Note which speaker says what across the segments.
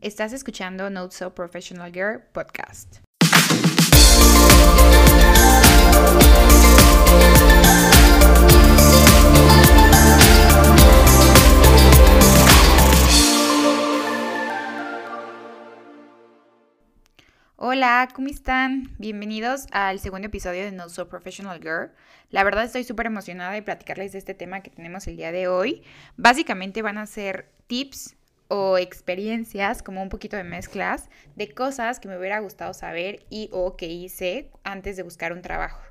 Speaker 1: Estás escuchando Not So Professional Girl podcast. Hola, ¿cómo están? Bienvenidos al segundo episodio de Not So Professional Girl. La verdad estoy súper emocionada de platicarles de este tema que tenemos el día de hoy. Básicamente van a ser tips o experiencias, como un poquito de mezclas, de cosas que me hubiera gustado saber y o que hice antes de buscar un trabajo.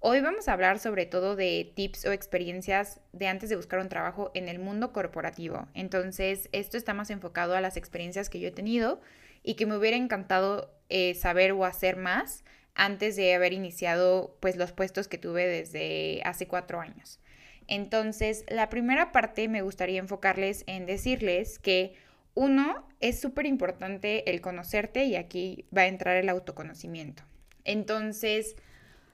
Speaker 1: Hoy vamos a hablar sobre todo de tips o experiencias de antes de buscar un trabajo en el mundo corporativo. Entonces, esto está más enfocado a las experiencias que yo he tenido y que me hubiera encantado eh, saber o hacer más antes de haber iniciado pues los puestos que tuve desde hace cuatro años. Entonces, la primera parte me gustaría enfocarles en decirles que uno, es súper importante el conocerte y aquí va a entrar el autoconocimiento. Entonces,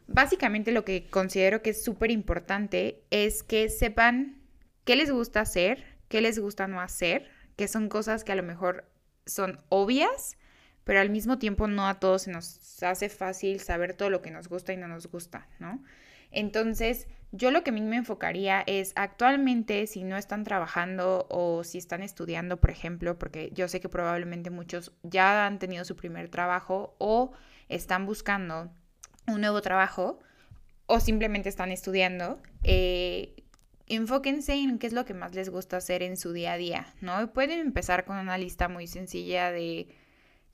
Speaker 1: básicamente lo que considero que es súper importante es que sepan qué les gusta hacer, qué les gusta no hacer, que son cosas que a lo mejor son obvias, pero al mismo tiempo no a todos se nos hace fácil saber todo lo que nos gusta y no nos gusta, ¿no? Entonces, yo lo que a mí me enfocaría es actualmente si no están trabajando o si están estudiando, por ejemplo, porque yo sé que probablemente muchos ya han tenido su primer trabajo o están buscando un nuevo trabajo o simplemente están estudiando, eh, enfóquense en qué es lo que más les gusta hacer en su día a día, ¿no? Pueden empezar con una lista muy sencilla de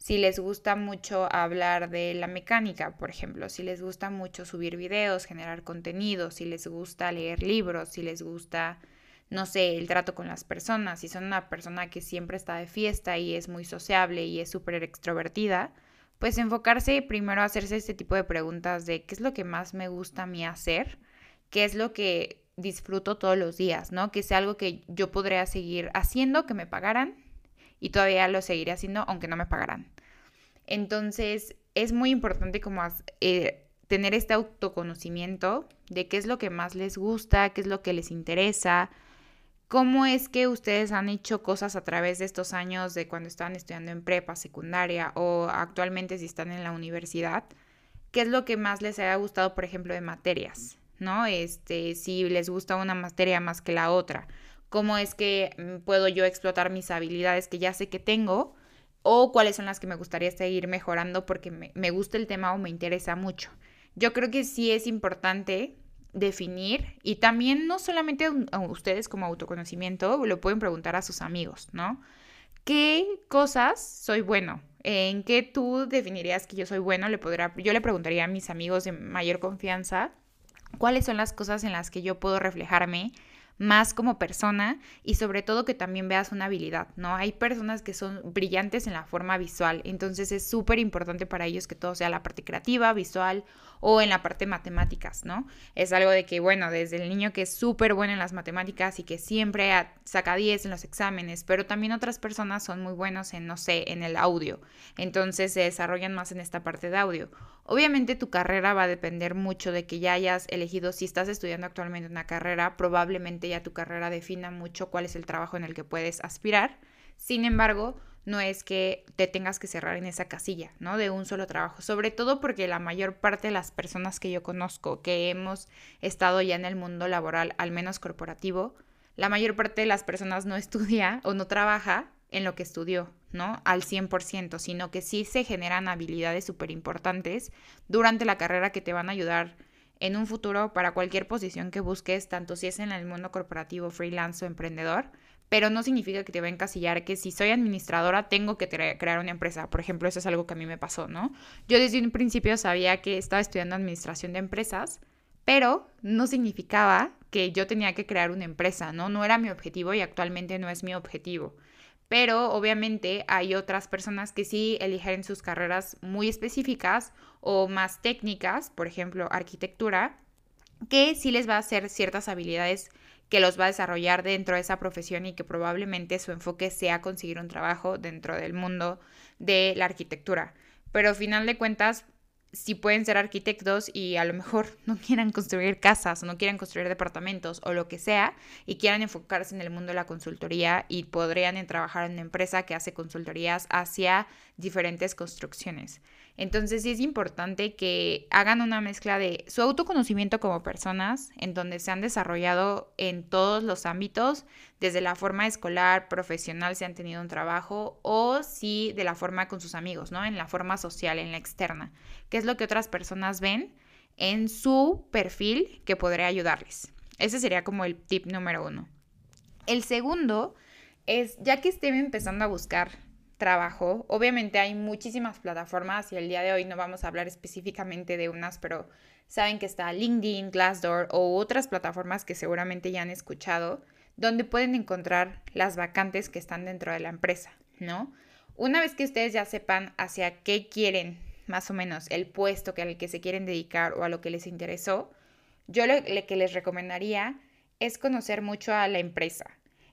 Speaker 1: si les gusta mucho hablar de la mecánica, por ejemplo, si les gusta mucho subir videos, generar contenido, si les gusta leer libros, si les gusta, no sé, el trato con las personas, si son una persona que siempre está de fiesta y es muy sociable y es súper extrovertida, pues enfocarse primero a hacerse este tipo de preguntas de qué es lo que más me gusta a mí hacer, qué es lo que disfruto todos los días, ¿no? Que sea algo que yo podría seguir haciendo, que me pagaran y todavía lo seguiré haciendo aunque no me pagaran. Entonces, es muy importante como eh, tener este autoconocimiento de qué es lo que más les gusta, qué es lo que les interesa, ¿Cómo es que ustedes han hecho cosas a través de estos años de cuando estaban estudiando en prepa, secundaria o actualmente si están en la universidad? ¿Qué es lo que más les haya gustado, por ejemplo, de materias? ¿No? Este, si les gusta una materia más que la otra. ¿Cómo es que mm, puedo yo explotar mis habilidades que ya sé que tengo? O cuáles son las que me gustaría seguir mejorando porque me, me gusta el tema o me interesa mucho. Yo creo que sí es importante definir y también no solamente a ustedes como autoconocimiento, lo pueden preguntar a sus amigos, ¿no? ¿Qué cosas soy bueno? ¿En qué tú definirías que yo soy bueno? Le podrá, yo le preguntaría a mis amigos de mayor confianza cuáles son las cosas en las que yo puedo reflejarme más como persona y sobre todo que también veas una habilidad, ¿no? Hay personas que son brillantes en la forma visual, entonces es súper importante para ellos que todo sea la parte creativa, visual o en la parte matemáticas, ¿no? Es algo de que, bueno, desde el niño que es súper bueno en las matemáticas y que siempre saca 10 en los exámenes, pero también otras personas son muy buenos en, no sé, en el audio, entonces se desarrollan más en esta parte de audio. Obviamente tu carrera va a depender mucho de que ya hayas elegido, si estás estudiando actualmente una carrera, probablemente ya tu carrera defina mucho cuál es el trabajo en el que puedes aspirar. Sin embargo, no es que te tengas que cerrar en esa casilla, ¿no? De un solo trabajo. Sobre todo porque la mayor parte de las personas que yo conozco, que hemos estado ya en el mundo laboral, al menos corporativo, la mayor parte de las personas no estudia o no trabaja en lo que estudió, ¿no? Al 100%, sino que sí se generan habilidades súper importantes durante la carrera que te van a ayudar en un futuro para cualquier posición que busques, tanto si es en el mundo corporativo, freelance o emprendedor, pero no significa que te va a encasillar que si soy administradora tengo que crear una empresa. Por ejemplo, eso es algo que a mí me pasó, ¿no? Yo desde un principio sabía que estaba estudiando administración de empresas, pero no significaba que yo tenía que crear una empresa, ¿no? No era mi objetivo y actualmente no es mi objetivo. Pero obviamente hay otras personas que sí eligen sus carreras muy específicas o más técnicas, por ejemplo, arquitectura, que sí les va a hacer ciertas habilidades que los va a desarrollar dentro de esa profesión y que probablemente su enfoque sea conseguir un trabajo dentro del mundo de la arquitectura. Pero al final de cuentas, si pueden ser arquitectos y a lo mejor no quieran construir casas o no quieran construir departamentos o lo que sea y quieran enfocarse en el mundo de la consultoría y podrían trabajar en una empresa que hace consultorías hacia diferentes construcciones. Entonces sí es importante que hagan una mezcla de su autoconocimiento como personas, en donde se han desarrollado en todos los ámbitos, desde la forma escolar, profesional, si han tenido un trabajo, o si de la forma con sus amigos, ¿no? En la forma social, en la externa, que es lo que otras personas ven en su perfil que podría ayudarles. Ese sería como el tip número uno. El segundo es, ya que estén empezando a buscar trabajo. Obviamente hay muchísimas plataformas y el día de hoy no vamos a hablar específicamente de unas, pero saben que está LinkedIn, Glassdoor o otras plataformas que seguramente ya han escuchado, donde pueden encontrar las vacantes que están dentro de la empresa, ¿no? Una vez que ustedes ya sepan hacia qué quieren más o menos el puesto que al que se quieren dedicar o a lo que les interesó, yo lo que les recomendaría es conocer mucho a la empresa.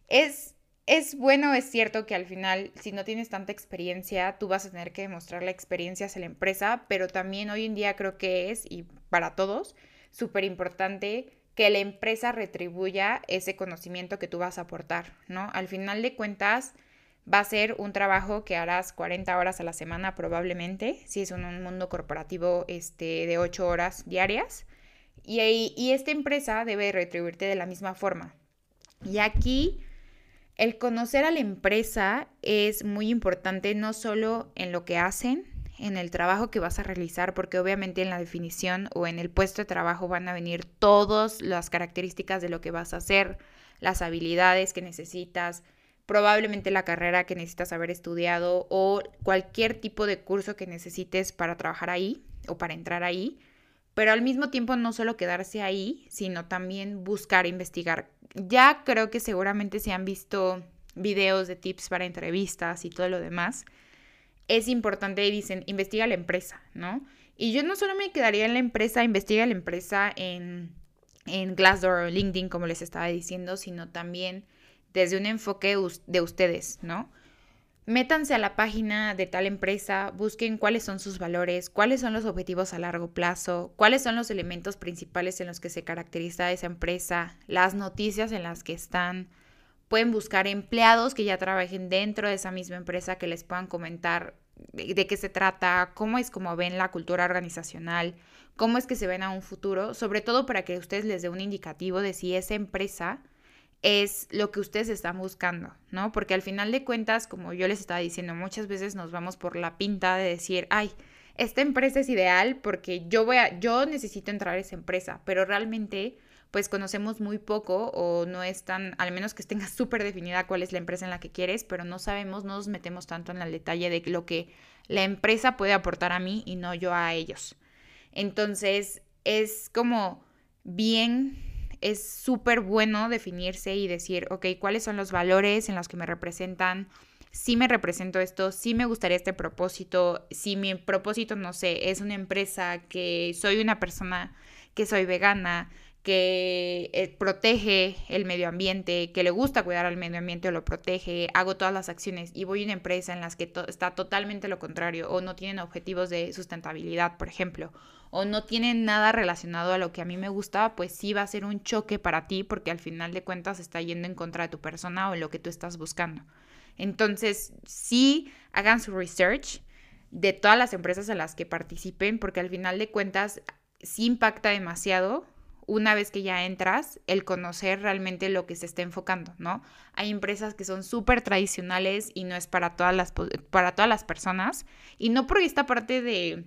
Speaker 1: Es es bueno, es cierto que al final, si no tienes tanta experiencia, tú vas a tener que demostrar la experiencia hacia la empresa, pero también hoy en día creo que es, y para todos, súper importante que la empresa retribuya ese conocimiento que tú vas a aportar, ¿no? Al final de cuentas, va a ser un trabajo que harás 40 horas a la semana probablemente, si es un mundo corporativo este, de 8 horas diarias, y, y esta empresa debe retribuirte de la misma forma. Y aquí el conocer a la empresa es muy importante no solo en lo que hacen, en el trabajo que vas a realizar, porque obviamente en la definición o en el puesto de trabajo van a venir todas las características de lo que vas a hacer, las habilidades que necesitas, probablemente la carrera que necesitas haber estudiado o cualquier tipo de curso que necesites para trabajar ahí o para entrar ahí, pero al mismo tiempo no solo quedarse ahí, sino también buscar investigar ya creo que seguramente se han visto videos de tips para entrevistas y todo lo demás. Es importante, dicen, investiga la empresa, ¿no? Y yo no solo me quedaría en la empresa, investiga la empresa en, en Glassdoor o LinkedIn, como les estaba diciendo, sino también desde un enfoque de ustedes, ¿no? Métanse a la página de tal empresa, busquen cuáles son sus valores, cuáles son los objetivos a largo plazo, cuáles son los elementos principales en los que se caracteriza esa empresa, las noticias en las que están. Pueden buscar empleados que ya trabajen dentro de esa misma empresa que les puedan comentar de, qué se trata, cómo es como ven la cultura organizacional, cómo es que se ven a un futuro, sobre todo para que ustedes les dé un indicativo de si esa empresa es lo que ustedes están buscando, ¿no? Porque al final de cuentas, como yo les estaba diciendo, muchas veces nos vamos por la pinta de decir, ay, esta empresa es ideal porque yo voy a, yo necesito entrar a esa empresa, pero realmente pues conocemos muy poco o no es tan, al menos que tengas súper definida cuál es la empresa en la que quieres, pero no sabemos, no nos metemos tanto en el detalle de lo que la empresa puede aportar a mí y no yo a ellos. Entonces, es como bien es súper bueno definirse y decir, ok, ¿cuáles son los valores en los que me representan? Si me represento esto, si me gustaría este propósito, si mi propósito, no sé, es una empresa que soy una persona que soy vegana, que eh, protege el medio ambiente, que le gusta cuidar al medio ambiente o lo protege, hago todas las acciones y voy a una empresa en las que está totalmente lo contrario o no tienen objetivos de sustentabilidad, por ejemplo, o no tienen nada relacionado a lo que a mí me gusta, pues sí va a ser un choque para ti porque al final de cuentas está yendo en contra de tu persona o lo que tú estás buscando. Entonces, sí hagan su research de todas las empresas a las que participen porque al final de cuentas sí impacta demasiado una vez que ya entras, el conocer realmente lo que se está enfocando, ¿no? Hay empresas que son súper tradicionales y no es para todas, las, para todas las personas. Y no por esta parte de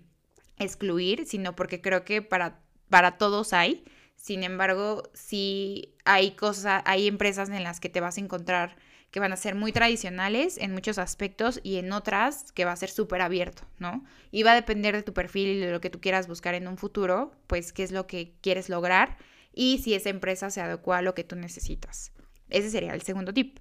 Speaker 1: excluir, sino porque creo que para, para todos hay. Sin embargo, sí hay cosas, hay empresas en las que te vas a encontrar que van a ser muy tradicionales en muchos aspectos y en otras que va a ser súper abierto, ¿no? Y va a depender de tu perfil y de lo que tú quieras buscar en un futuro, pues qué es lo que quieres lograr y si esa empresa se adecua a lo que tú necesitas. Ese sería el segundo tip.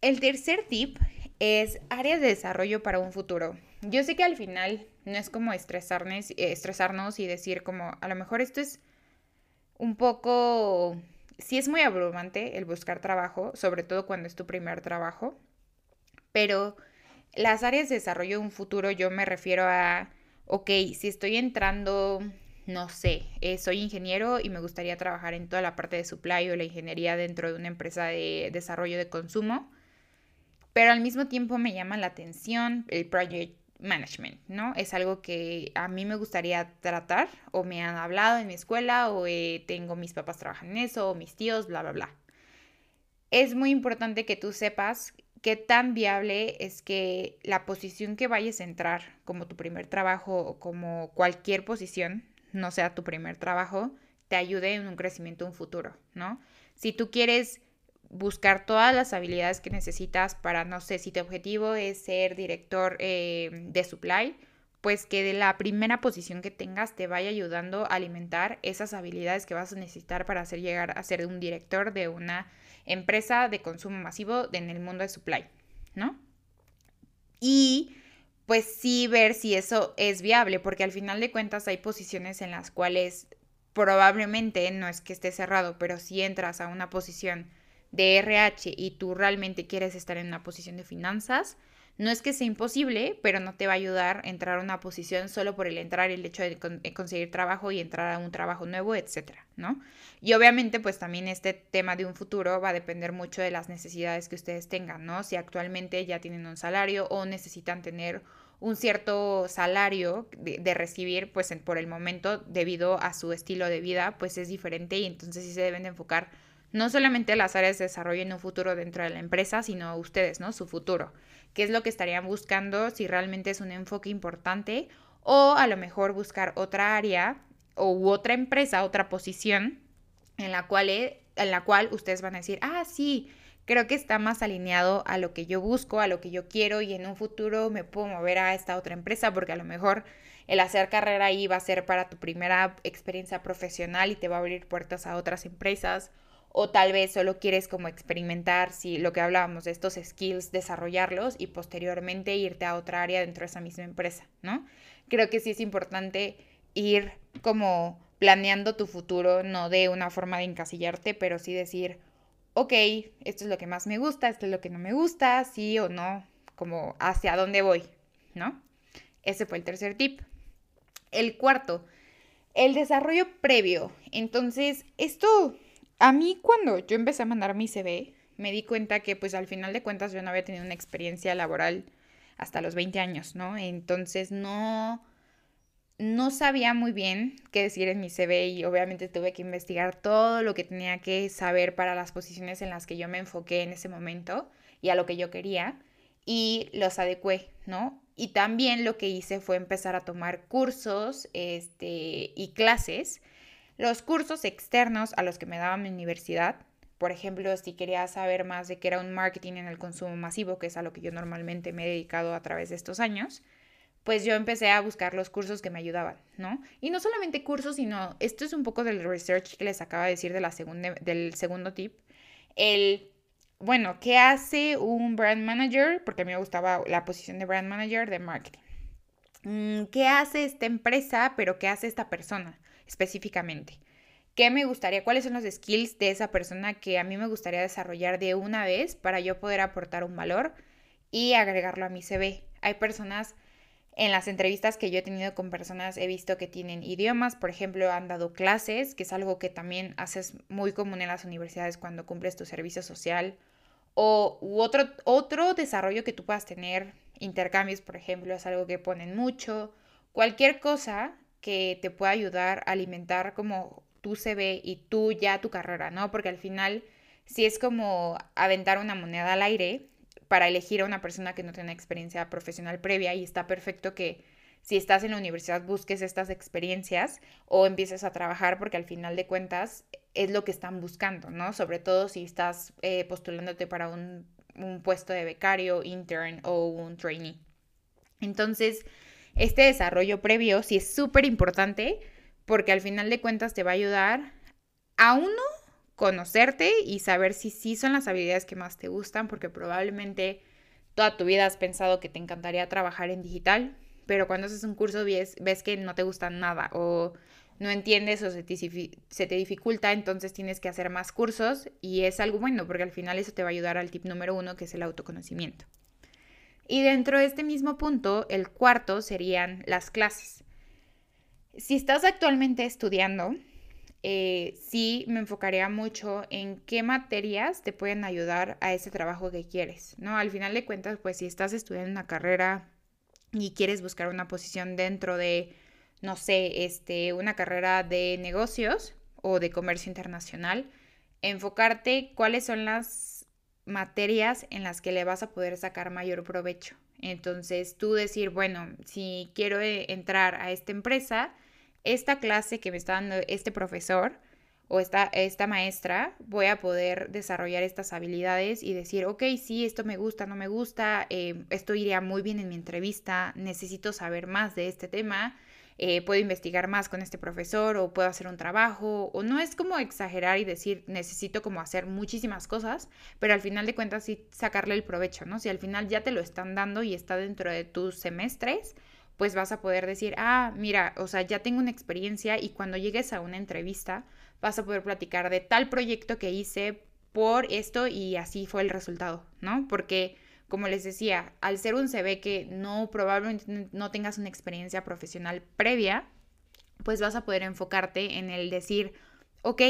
Speaker 1: El tercer tip es áreas de desarrollo para un futuro. Yo sé que al final no es como estresarnos, eh, estresarnos y decir como a lo mejor esto es un poco sí es muy abrumante el buscar trabajo, sobre todo cuando es tu primer trabajo, pero las áreas de desarrollo de un futuro yo me refiero a ok, si estoy entrando, no sé, eh, soy ingeniero y me gustaría trabajar en toda la parte de supply o la ingeniería dentro de una empresa de desarrollo de consumo, pero al mismo tiempo me llama la atención el project management, ¿no? Es algo que a mí me gustaría tratar o me han hablado en mi escuela o eh, tengo mis papás trabajan en eso o mis tíos, bla, bla, bla. Es muy importante que tú sepas qué tan viable es que la posición que vayas a entrar como tu primer trabajo o como cualquier posición, no sea tu primer trabajo, te ayude en un crecimiento, un futuro, ¿no? Si tú quieres buscar todas las habilidades que necesitas para, no sé, si tu objetivo es ser director eh, de supply, pues que de la primera posición que tengas te vaya ayudando a alimentar esas habilidades que vas a necesitar para hacer llegar a ser un director de una empresa de consumo masivo en el mundo de supply, ¿no? Y pues sí ver si eso es viable, porque al final de cuentas hay posiciones en las cuales probablemente no es que esté cerrado, pero si entras a una posición de RH y tú realmente quieres estar en una posición de finanzas, no es que sea imposible, pero no te va a ayudar a entrar a una posición solo por el entrar el hecho de, conseguir trabajo y entrar a un trabajo nuevo, etcétera, ¿no? Y obviamente, pues también este tema de un futuro va a depender mucho de las necesidades que ustedes tengan, ¿no? Si actualmente ya tienen un salario o necesitan tener un cierto salario de, recibir, pues por el momento, debido a su estilo de vida, pues es diferente y entonces sí se deben de enfocar no solamente las áreas de desarrollo en un futuro dentro de la empresa, sino ustedes, ¿no? Su futuro. ¿Qué es lo que estarían buscando? Si realmente es un enfoque importante o a lo mejor buscar otra área o otra empresa, otra posición en la cual, e, en la cual ustedes van a decir, ah, sí, creo que está más alineado a lo que yo busco, a lo que yo quiero y en un futuro me puedo mover a esta otra empresa porque a lo mejor el hacer carrera ahí va a ser para tu primera experiencia profesional y te va a abrir puertas a otras empresas o tal vez solo quieres como experimentar si lo que hablábamos de estos skills, desarrollarlos y posteriormente irte a otra área dentro de esa misma empresa, ¿no? Creo que sí es importante ir como planeando tu futuro, no de una forma de encasillarte, pero sí decir, ok, esto es lo que más me gusta, esto es lo que no me gusta, sí o no, como hacia dónde voy, ¿no? Ese fue el tercer tip. El cuarto, el desarrollo previo. Entonces, esto a mí cuando yo empecé a mandar mi CV, me di cuenta que pues al final de cuentas yo no había tenido una experiencia laboral hasta los 20 años, ¿no? Entonces no, no sabía muy bien qué decir en mi CV y obviamente tuve que investigar todo lo que tenía que saber para las posiciones en las que yo me enfoqué en ese momento y a lo que yo quería y los adecué, ¿no? Y también lo que hice fue empezar a tomar cursos este, y clases los cursos externos a los que me daba mi universidad, por ejemplo, si quería saber más de qué era un marketing en el consumo masivo, que es a lo que yo normalmente me he dedicado a través de estos años, pues yo empecé a buscar los cursos que me ayudaban, ¿no? Y no solamente cursos, sino esto es un poco del research que les acaba de decir de la segunda, del segundo tip. El, bueno, ¿qué hace un brand manager? Porque a mí me gustaba la posición de brand manager de marketing. Mm, ¿Qué hace esta empresa, pero qué hace esta persona? Específicamente. ¿Qué me gustaría? ¿Cuáles son los skills de esa persona que a mí me gustaría desarrollar de una vez para yo poder aportar un valor y agregarlo a mi CV? Hay personas en las entrevistas que yo he tenido con personas he visto que tienen idiomas, por ejemplo, han dado clases, que es algo que también haces muy común en las universidades cuando cumples tu servicio social, o otro, otro desarrollo que tú puedas tener, intercambios, por ejemplo, es algo que ponen mucho. Cualquier cosa que te pueda ayudar a alimentar como tu CV y tú ya tu carrera, ¿no? Porque al final si es como aventar una moneda al aire para elegir a una persona que no tiene experiencia profesional previa y está perfecto que si estás en la universidad busques estas experiencias o empieces a trabajar porque al final de cuentas es lo que están buscando, ¿no? Sobre todo si estás eh, postulándote para un, un puesto de becario, intern o un trainee. Entonces, este desarrollo previo sí es súper importante porque al final de cuentas te va a ayudar a uno conocerte y saber si sí son las habilidades que más te gustan porque probablemente toda tu vida has pensado que te encantaría trabajar en digital, pero cuando haces un curso ves, ves que no te gusta nada o no entiendes o se te, se te, dificulta, entonces tienes que hacer más cursos y es algo bueno porque al final eso te va a ayudar al tip número uno que es el autoconocimiento. Y dentro de este mismo punto, el cuarto serían las clases. Si estás actualmente estudiando, eh, sí me enfocaría mucho en qué materias te pueden ayudar a ese trabajo que quieres, ¿no? Al final de cuentas, pues si estás estudiando una carrera y quieres buscar una posición dentro de, no sé, este, una carrera de negocios o de comercio internacional, enfocarte cuáles son las materias en las que le vas a poder sacar mayor provecho. Entonces, tú decir, bueno, si quiero eh, entrar a esta empresa, esta clase que me está dando este profesor o esta, esta maestra, voy a poder desarrollar estas habilidades y decir, ok, sí, esto me gusta, no me gusta, eh, esto iría muy bien en mi entrevista, necesito saber más de este tema, eh, puedo investigar más con este profesor o puedo hacer un trabajo, o no es como exagerar y decir, necesito como hacer muchísimas cosas, pero al final de cuentas sí sacarle el provecho, ¿no? Si al final ya te lo están dando y está dentro de tus semestres, pues vas a poder decir, ah, mira, o sea, ya tengo una experiencia y cuando llegues a una entrevista vas a poder platicar de tal proyecto que hice por esto y así fue el resultado, ¿no? Porque, como les decía, al ser un CV que no probablemente no tengas una experiencia profesional previa, pues vas a poder enfocarte en el decir, ok,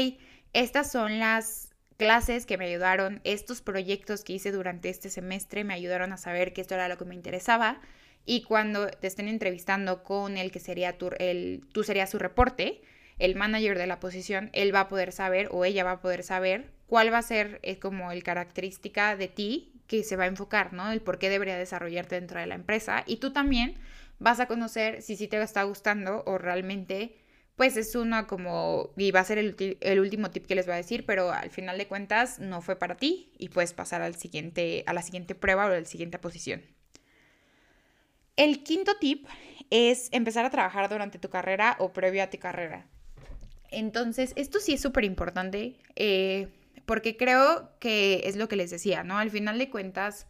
Speaker 1: estas son las clases que me ayudaron, estos proyectos que hice durante este semestre me ayudaron a saber que esto era lo que me interesaba y cuando te estén entrevistando con el que sería tu, el, tú serías su reporte, el manager de la posición, él va a poder saber o ella va a poder saber cuál va a ser eh, como el característica de ti que se va a enfocar, ¿no? El por qué debería desarrollarte dentro de la empresa. Y tú también vas a conocer si sí te está gustando o realmente, pues es una como, y va a ser el, último tip que les voy a decir, pero al final de cuentas no fue para ti y puedes pasar al siguiente, a la siguiente prueba o a la siguiente posición. El quinto tip es empezar a trabajar durante tu carrera o previo a tu carrera. Entonces, esto sí es súper importante eh, porque creo que es lo que les decía, ¿no? Al final de cuentas,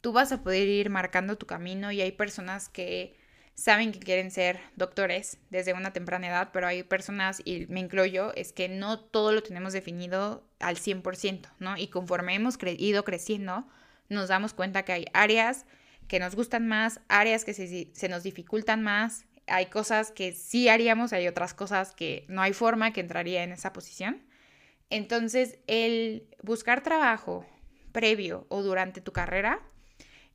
Speaker 1: tú vas a poder ir marcando tu camino y hay personas que saben que quieren ser doctores desde una temprana edad, pero hay personas, y me incluyo, es que no todo lo tenemos definido al 100%, ¿no? Y conforme hemos ido creciendo, nos damos cuenta que hay áreas que nos gustan más, áreas que se, nos dificultan más, hay cosas que sí haríamos, hay otras cosas que no hay forma que entraría en esa posición. Entonces, el buscar trabajo previo o durante tu carrera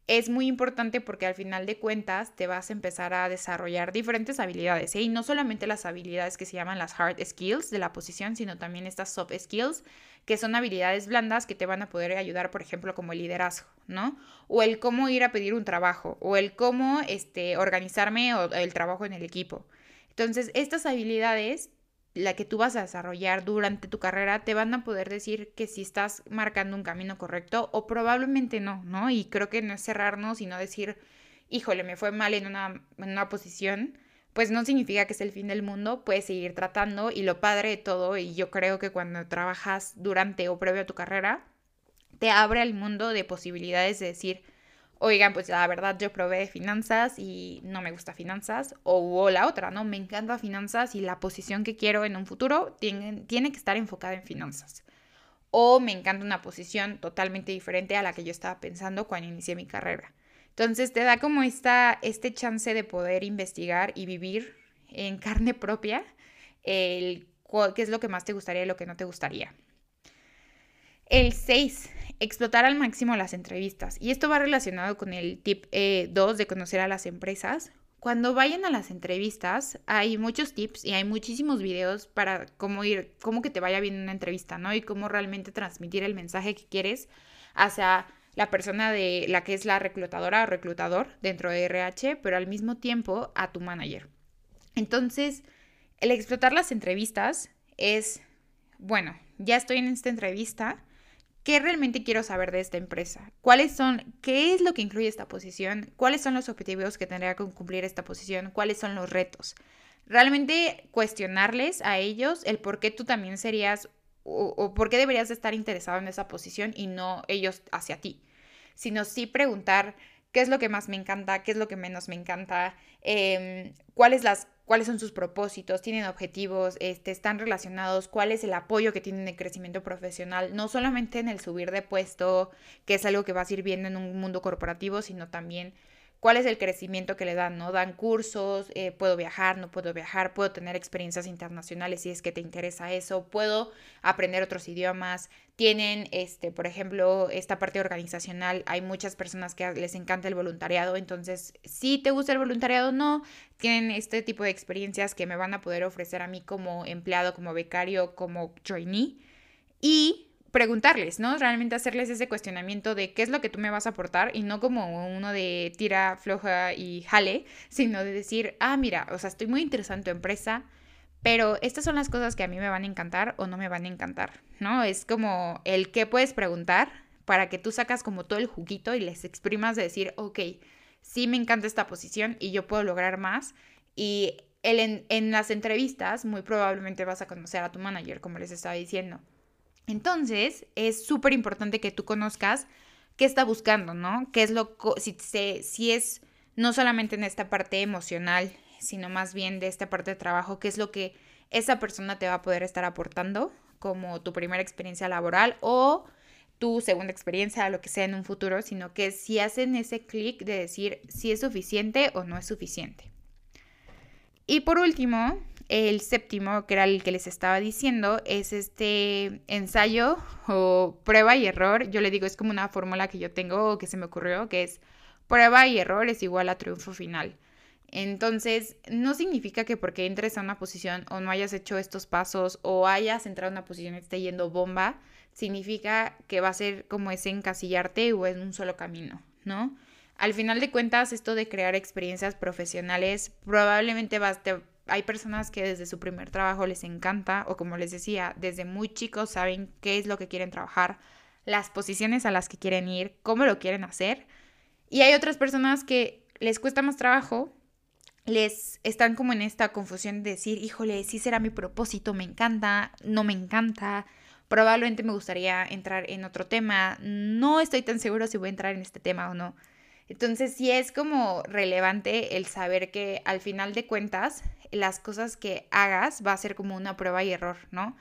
Speaker 1: es muy importante porque al final de cuentas te vas a empezar a desarrollar diferentes habilidades, ¿eh? y no solamente las habilidades que se llaman las hard skills de la posición, sino también estas soft skills, que son habilidades blandas que te van a poder ayudar, por ejemplo, como el liderazgo, ¿no? O el cómo ir a pedir un trabajo, o el cómo este, organizarme o el trabajo en el equipo. Entonces, estas habilidades la que tú vas a desarrollar durante tu carrera te van a poder decir que si estás marcando un camino correcto o probablemente no, ¿no? Y creo que no es cerrarnos, sino decir, híjole, me fue mal en una, en una posición, pues no significa que es el fin del mundo, puedes seguir tratando y lo padre de todo, y yo creo que cuando trabajas durante o previo a tu carrera, te abre el mundo de posibilidades de decir, oigan, pues la verdad yo probé finanzas y no me gusta finanzas, o, la otra, ¿no? Me encanta finanzas y la posición que quiero en un futuro tiene, que estar enfocada en finanzas. O me encanta una posición totalmente diferente a la que yo estaba pensando cuando inicié mi carrera. Entonces te da como esta, este chance de poder investigar y vivir en carne propia el, qué es lo que más te gustaría y lo que no te gustaría. El 6 explotar al máximo las entrevistas. Y esto va relacionado con el tip 2 eh, de conocer a las empresas. Cuando vayan a las entrevistas, hay muchos tips y hay muchísimos videos para cómo ir, cómo que te vaya bien una entrevista, ¿no? Y cómo realmente transmitir el mensaje que quieres hacia la persona de la que es la reclutadora o reclutador dentro de RH, pero al mismo tiempo a tu manager. Entonces, el explotar las entrevistas es, bueno, ya estoy en esta entrevista, ¿Qué realmente quiero saber de esta empresa? ¿Cuáles son, qué es lo que incluye esta posición? ¿Cuáles son los objetivos que tendría que cumplir esta posición? ¿Cuáles son los retos? Realmente cuestionarles a ellos el por qué tú también serías o, por qué deberías estar interesado en esa posición y no ellos hacia ti, sino sí preguntar qué es lo que más me encanta, qué es lo que menos me encanta, em, cuáles las cuáles son sus propósitos, tienen objetivos, este, están relacionados, cuál es el apoyo que tienen en el crecimiento profesional, no solamente en el subir de puesto, que es algo que vas a ir viendo en un mundo corporativo, sino también cuál es el crecimiento que le dan, ¿no? Dan cursos, eh, puedo viajar, no puedo viajar, puedo tener experiencias internacionales si es que te interesa eso, puedo aprender otros idiomas, tienen, este, por ejemplo, esta parte organizacional, hay muchas personas que les encanta el voluntariado, entonces, si te gusta el voluntariado, no, tienen este tipo de experiencias que me van a poder ofrecer a mí como empleado, como becario, como trainee, y preguntarles, ¿no? Realmente hacerles ese cuestionamiento de qué es lo que tú me vas a aportar y no como uno de tira, floja y jale, sino de decir, ah, mira, o sea, estoy muy interesado en tu empresa, pero estas son las cosas que a mí me van a encantar o no me van a encantar, ¿no? Es como el qué puedes preguntar para que tú sacas como todo el juguito y les exprimas de decir, ok, sí me encanta esta posición y yo puedo lograr más. Y el, en, en las entrevistas muy probablemente vas a conocer a tu manager, como les estaba diciendo. Entonces, es súper importante que tú conozcas qué está buscando, ¿no? Qué es lo, si, si es no solamente en esta parte emocional, sino más bien de esta parte de trabajo, qué es lo que esa persona te va a poder estar aportando como tu primera experiencia laboral o tu segunda experiencia, lo que sea en un futuro, sino que si hacen ese clic de decir si es suficiente o no es suficiente. Y por último, el séptimo, que era el que les estaba diciendo, es este ensayo o prueba y error. Yo le digo, es como una fórmula que yo tengo o que se me ocurrió, que es prueba y error es igual a triunfo final. Entonces, no significa que porque entres a una posición o no hayas hecho estos pasos o hayas entrado a una posición y esté yendo bomba, significa que va a ser como ese encasillarte o en un solo camino, ¿no? Al final de cuentas, esto de crear experiencias profesionales probablemente vas, te, hay personas que desde su primer trabajo les encanta o como les decía, desde muy chicos saben qué es lo que quieren trabajar, las posiciones a las que quieren ir, cómo lo quieren hacer. Y hay otras personas que les cuesta más trabajo, les están como en esta confusión de decir, híjole, sí será mi propósito, me encanta, no me encanta, probablemente me gustaría entrar en otro tema, no estoy tan seguro si voy a entrar en este tema o no. Entonces sí es como relevante el saber que al final de cuentas las cosas que hagas va a ser como una prueba y error, ¿no?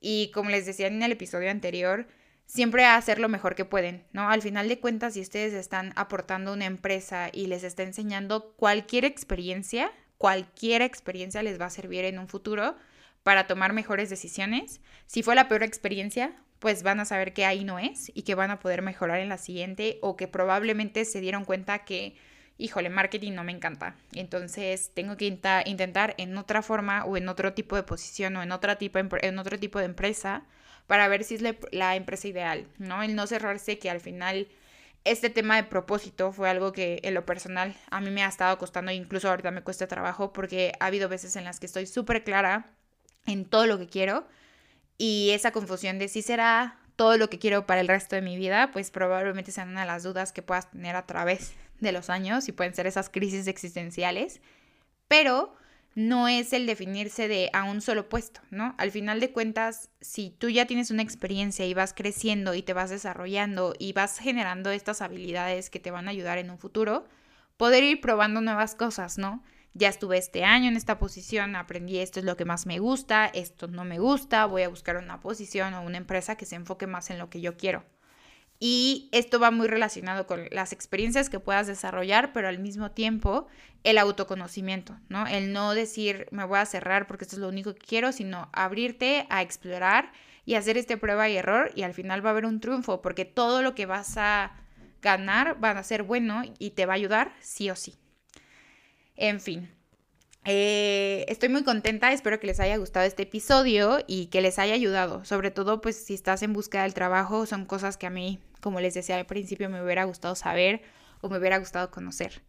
Speaker 1: Y como les decía en el episodio anterior, siempre hacer lo mejor que pueden, ¿no? Al final de cuentas, si ustedes están aportando una empresa y les está enseñando cualquier experiencia, cualquier experiencia les va a servir en un futuro para tomar mejores decisiones. Si fue la peor experiencia, pues van a saber que ahí no es y que van a poder mejorar en la siguiente o que probablemente se dieron cuenta que híjole, marketing no me encanta. Entonces tengo que intentar en otra forma o en otro tipo de posición o en, otra tipo, en otro tipo de empresa para ver si es la empresa ideal, ¿no? El no cerrarse que al final este tema de propósito fue algo que en lo personal a mí me ha estado costando, incluso ahorita me cuesta trabajo porque ha habido veces en las que estoy súper clara en todo lo que quiero y esa confusión de si será todo lo que quiero para el resto de mi vida, pues probablemente sean una de las dudas que puedas tener a través de los años y pueden ser esas crisis existenciales, pero no es el definirse de a un solo puesto, ¿no? Al final de cuentas, si tú ya tienes una experiencia y vas creciendo y te vas desarrollando y vas generando estas habilidades que te van a ayudar en un futuro, poder ir probando nuevas cosas, ¿no? Ya estuve este año en esta posición, aprendí esto es lo que más me gusta, esto no me gusta, voy a buscar una posición o una empresa que se enfoque más en lo que yo quiero. Y esto va muy relacionado con las experiencias que puedas desarrollar, pero al mismo tiempo el autoconocimiento, ¿no? El no decir me voy a cerrar porque esto es lo único que quiero, sino abrirte a explorar y hacer este prueba y error y al final va a haber un triunfo porque todo lo que vas a ganar va a ser bueno y te va a ayudar sí o sí. En fin, eh, estoy muy contenta, espero que les haya gustado este episodio y que les haya ayudado. Sobre todo, pues si estás en búsqueda del trabajo, son cosas que a mí, como les decía al principio, me hubiera gustado saber o me hubiera gustado conocer.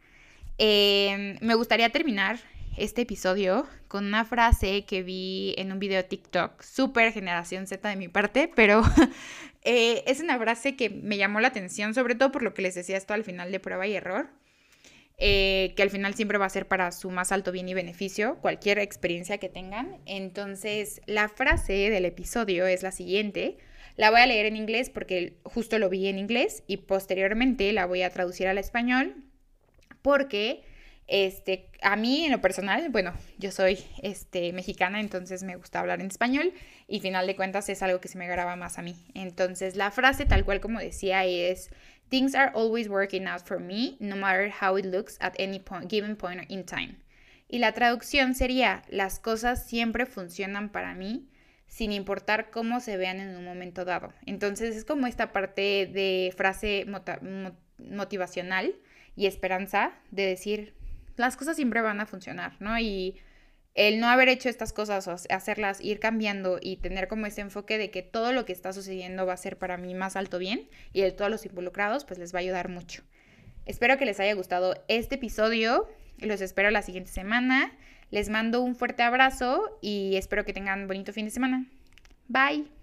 Speaker 1: Em, me gustaría terminar este episodio con una frase que vi en un video de TikTok, súper generación Z de mi parte, pero eh, es una frase que me llamó la atención, sobre todo por lo que les decía esto al final de prueba y error. Eh, que al final siempre va a ser para su más alto bien y beneficio, cualquier experiencia que tengan. Entonces, la frase del episodio es la siguiente. La voy a leer en inglés porque justo lo vi en inglés y posteriormente la voy a traducir al español porque este, a mí en lo personal, bueno, yo soy este, mexicana, entonces me gusta hablar en español y final de cuentas es algo que se me graba más a mí. Entonces la frase tal cual como decía es, Things are always working out for me, no matter how it looks at any point, given point in time. Y la traducción sería, las cosas siempre funcionan para mí, sin importar cómo se vean en un momento dado. Entonces es como esta parte de frase motivacional y esperanza de decir, las cosas siempre van a funcionar, ¿no? Y el no haber hecho estas cosas o hacerlas, ir cambiando y tener como ese enfoque de que todo lo que está sucediendo va a ser para mí más alto bien y de todos los involucrados, pues les va a ayudar mucho. Espero que les haya gustado este episodio. Los espero la siguiente semana. Les mando un fuerte abrazo y espero que tengan bonito fin de semana. Bye.